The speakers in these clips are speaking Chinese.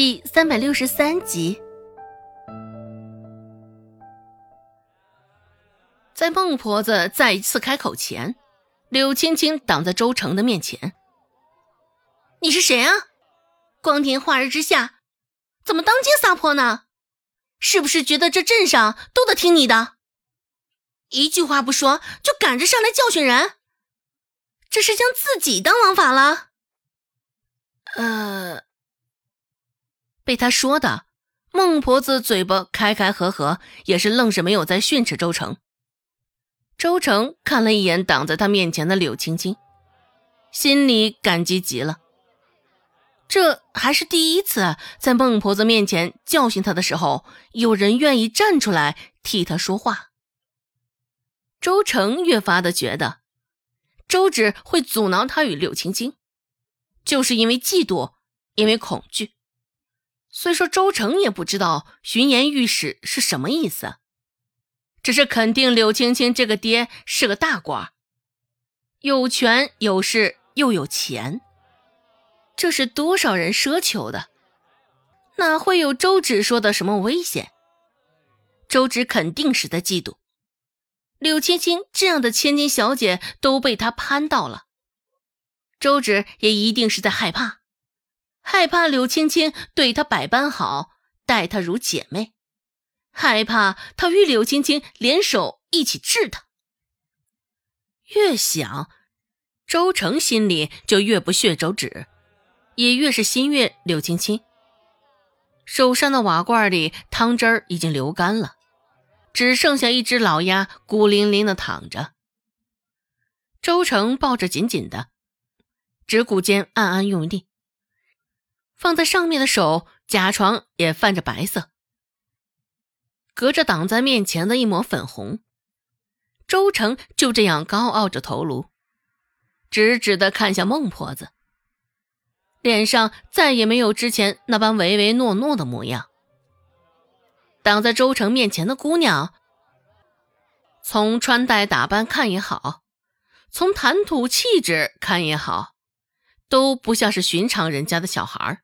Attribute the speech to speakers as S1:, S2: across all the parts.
S1: 第三百六十三集，在孟婆子再一次开口前，柳青青挡在周成的面前：“你是谁啊？光天化日之下，怎么当街撒泼呢？是不是觉得这镇上都得听你的？一句话不说就赶着上来教训人，这是将自己当王法了？”呃。被他说的，孟婆子嘴巴开开合合，也是愣是没有再训斥周成。周成看了一眼挡在他面前的柳青青，心里感激极了。这还是第一次在孟婆子面前教训他的时候，有人愿意站出来替他说话。周成越发的觉得，周芷会阻挠他与柳青青，就是因为嫉妒，因为恐惧。虽说周成也不知道巡盐御史是什么意思，只是肯定柳青青这个爹是个大官，有权有势又有钱，这是多少人奢求的，哪会有周芷说的什么危险？周芷肯定是在嫉妒，柳青青这样的千金小姐都被他攀到了，周芷也一定是在害怕。害怕柳青青对他百般好，待他如姐妹；害怕他与柳青青联手一起治他。越想，周成心里就越不屑周芷，也越是心悦柳青青。手上的瓦罐里汤汁儿已经流干了，只剩下一只老鸭孤零零的躺着。周成抱着紧紧的，指骨间暗暗用力。放在上面的手甲床也泛着白色，隔着挡在面前的一抹粉红。周成就这样高傲着头颅，直直的看向孟婆子，脸上再也没有之前那般唯唯诺诺的模样。挡在周成面前的姑娘，从穿戴打扮看也好，从谈吐气质看也好，都不像是寻常人家的小孩儿。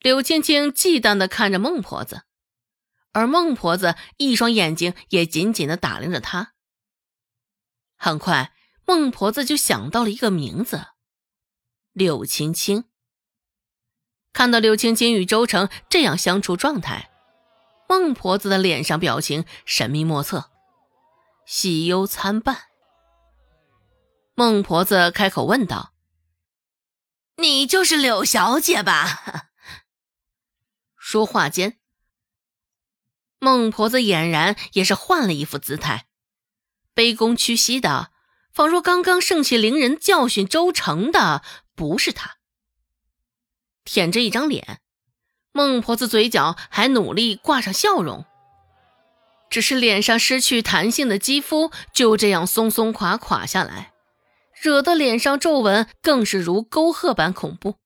S1: 柳青青忌惮的看着孟婆子，而孟婆子一双眼睛也紧紧的打量着她。很快，孟婆子就想到了一个名字：柳青青。看到柳青青与周成这样相处状态，孟婆子的脸上表情神秘莫测，喜忧参半。孟婆子开口问道：“
S2: 你就是柳小姐吧？”
S1: 说话间，孟婆子俨然也是换了一副姿态，卑躬屈膝的，仿若刚刚盛气凌人教训周成的不是他。舔着一张脸，孟婆子嘴角还努力挂上笑容，只是脸上失去弹性的肌肤就这样松松垮垮下来，惹得脸上皱纹更是如沟壑般恐怖。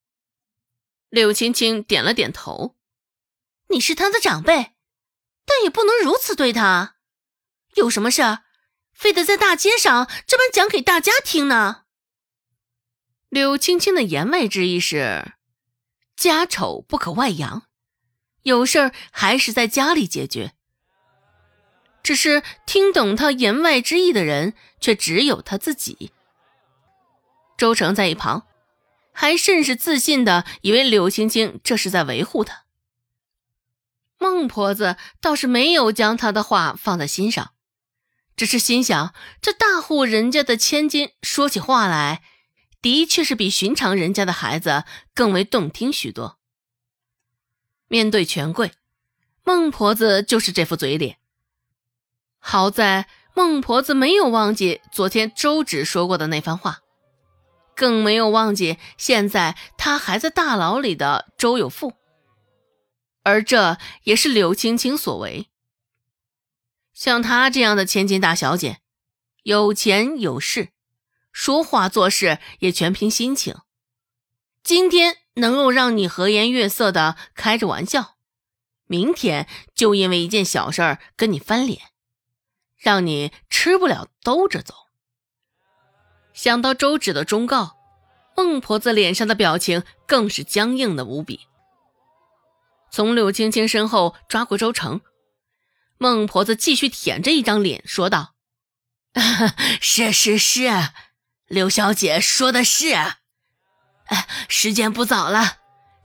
S1: 柳青青点了点头。
S2: 你是他的长辈，但也不能如此对他。有什么事儿，非得在大街上这般讲给大家听呢？
S1: 柳青青的言外之意是，家丑不可外扬，有事儿还是在家里解决。只是听懂他言外之意的人，却只有他自己。周成在一旁，还甚是自信的以为柳青青这是在维护他。孟婆子倒是没有将他的话放在心上，只是心想：这大户人家的千金说起话来，的确是比寻常人家的孩子更为动听许多。面对权贵，孟婆子就是这副嘴脸。好在孟婆子没有忘记昨天周芷说过的那番话，更没有忘记现在他还在大牢里的周有富。而这也是柳青青所为。像她这样的千金大小姐，有钱有势，说话做事也全凭心情。今天能够让你和颜悦色的开着玩笑，明天就因为一件小事儿跟你翻脸，让你吃不了兜着走。想到周芷的忠告，孟婆子脸上的表情更是僵硬的无比。从柳青青身后抓过周成。孟婆子继续舔着一张脸说道：“
S2: 是是是，柳小姐说的是。时间不早了，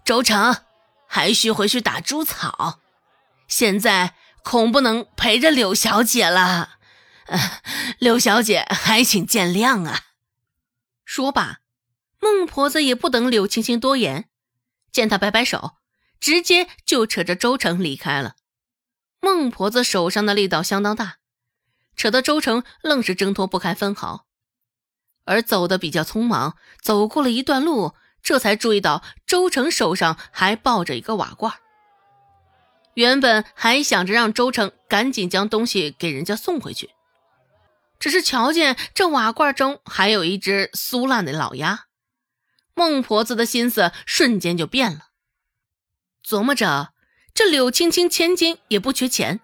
S2: 周成还需回去打猪草，现在恐不能陪着柳小姐了。柳小姐还请见谅啊。”
S1: 说罢，孟婆子也不等柳青青多言，见她摆摆手，直接就扯着周成离开了。孟婆子手上的力道相当大，扯得周成愣是挣脱不开分毫，而走的比较匆忙，走过了一段路，这才注意到周成手上还抱着一个瓦罐。原本还想着让周成赶紧将东西给人家送回去。只是瞧见这瓦罐中还有一只酥烂的老鸭，孟婆子的心思瞬间就变了。琢磨着，这柳青青千金也不缺钱，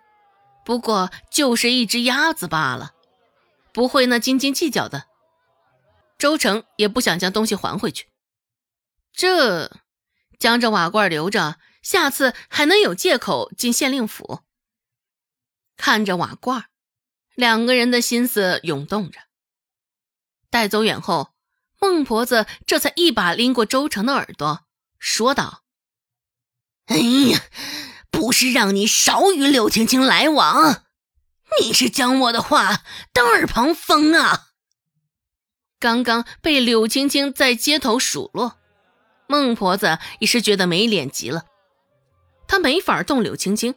S1: 不过就是一只鸭子罢了，不会那斤斤计较的。周成也不想将东西还回去，这将这瓦罐留着，下次还能有借口进县令府。看着瓦罐。两个人的心思涌动着，带走远后，孟婆子这才一把拎过周成的耳朵，说道：“
S2: 哎呀，不是让你少与柳青青来往，你是将我的话当耳旁风啊！”
S1: 刚刚被柳青青在街头数落，孟婆子也是觉得没脸极了。她没法动柳青青，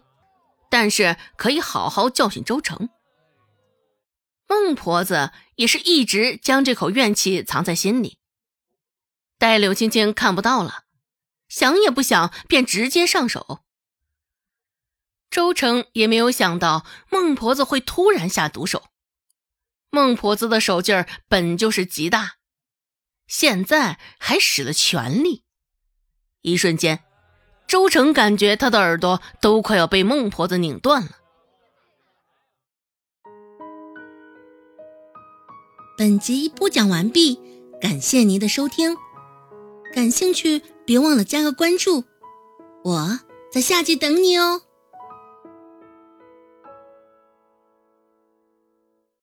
S1: 但是可以好好教训周成。孟婆子也是一直将这口怨气藏在心里。待柳青青看不到了，想也不想便直接上手。周成也没有想到孟婆子会突然下毒手。孟婆子的手劲儿本就是极大，现在还使了全力。一瞬间，周成感觉他的耳朵都快要被孟婆子拧断了。
S3: 本集播讲完毕，感谢您的收听。感兴趣别忘了加个关注，我在下集等你哦。